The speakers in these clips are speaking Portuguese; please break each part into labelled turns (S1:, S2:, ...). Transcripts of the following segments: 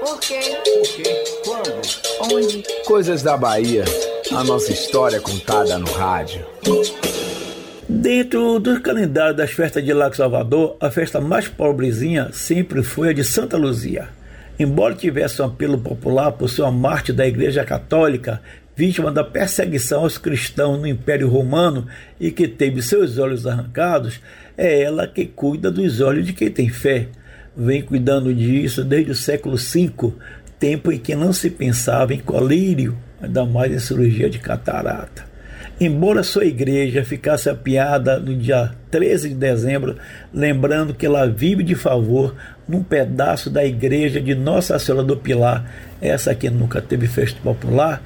S1: Por quê?
S2: Por quê? Quando?
S1: Onde?
S2: Coisas da Bahia. A nossa história contada no rádio.
S3: Dentro do calendário das festas de Lago Salvador, a festa mais pobrezinha sempre foi a de Santa Luzia. Embora tivesse um apelo popular por ser uma mártir da Igreja Católica, vítima da perseguição aos cristãos no Império Romano e que teve seus olhos arrancados, é ela que cuida dos olhos de quem tem fé. Vem cuidando disso desde o século V, tempo em que não se pensava em colírio, ainda mais em cirurgia de catarata. Embora sua igreja ficasse apiada no dia 13 de dezembro, lembrando que ela vive de favor num pedaço da igreja de Nossa Senhora do Pilar, essa que nunca teve festa popular,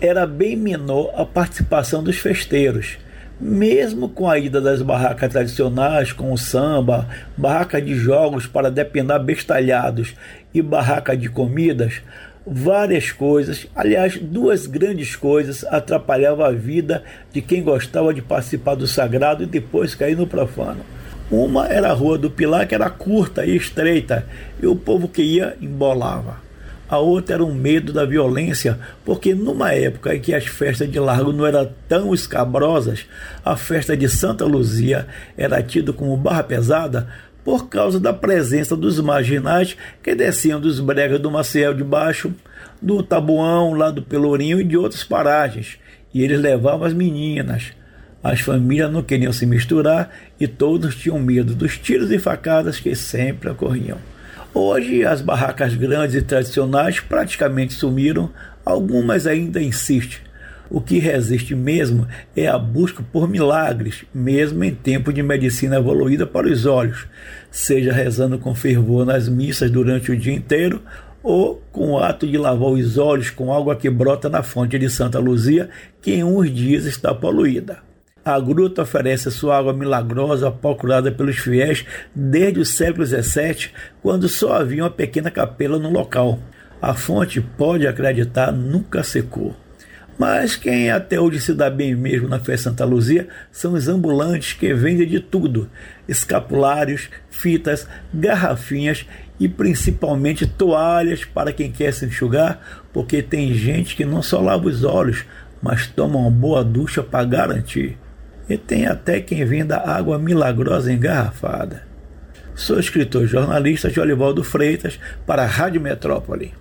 S3: era bem menor a participação dos festeiros. Mesmo com a ida das barracas tradicionais, com o samba, barraca de jogos para depenar bestalhados e barraca de comidas, várias coisas, aliás, duas grandes coisas atrapalhavam a vida de quem gostava de participar do sagrado e depois cair no profano. Uma era a Rua do Pilar, que era curta e estreita, e o povo que ia embolava. A outra era o medo da violência, porque numa época em que as festas de largo não eram tão escabrosas, a festa de Santa Luzia era tida como barra pesada, por causa da presença dos marginais que desciam dos bregas do Maciel de Baixo, do Tabuão, lá do Pelourinho e de outras paragens. E eles levavam as meninas. As famílias não queriam se misturar e todos tinham medo dos tiros e facadas que sempre ocorriam. Hoje, as barracas grandes e tradicionais praticamente sumiram, algumas ainda insistem, o que resiste mesmo é a busca por milagres, mesmo em tempo de medicina evoluída para os olhos, seja rezando com fervor nas missas durante o dia inteiro ou com o ato de lavar os olhos com água que brota na fonte de Santa Luzia, que em uns dias está poluída. A gruta oferece sua água milagrosa procurada pelos fiéis desde o século XVII, quando só havia uma pequena capela no local. A fonte, pode acreditar, nunca secou. Mas quem até hoje se dá bem mesmo na festa Santa Luzia são os ambulantes que vendem de tudo: escapulários, fitas, garrafinhas e principalmente toalhas para quem quer se enxugar, porque tem gente que não só lava os olhos, mas toma uma boa ducha para garantir. E tem até quem venda água milagrosa engarrafada. Sou escritor jornalista Jolivaldo Freitas para a Rádio Metrópole.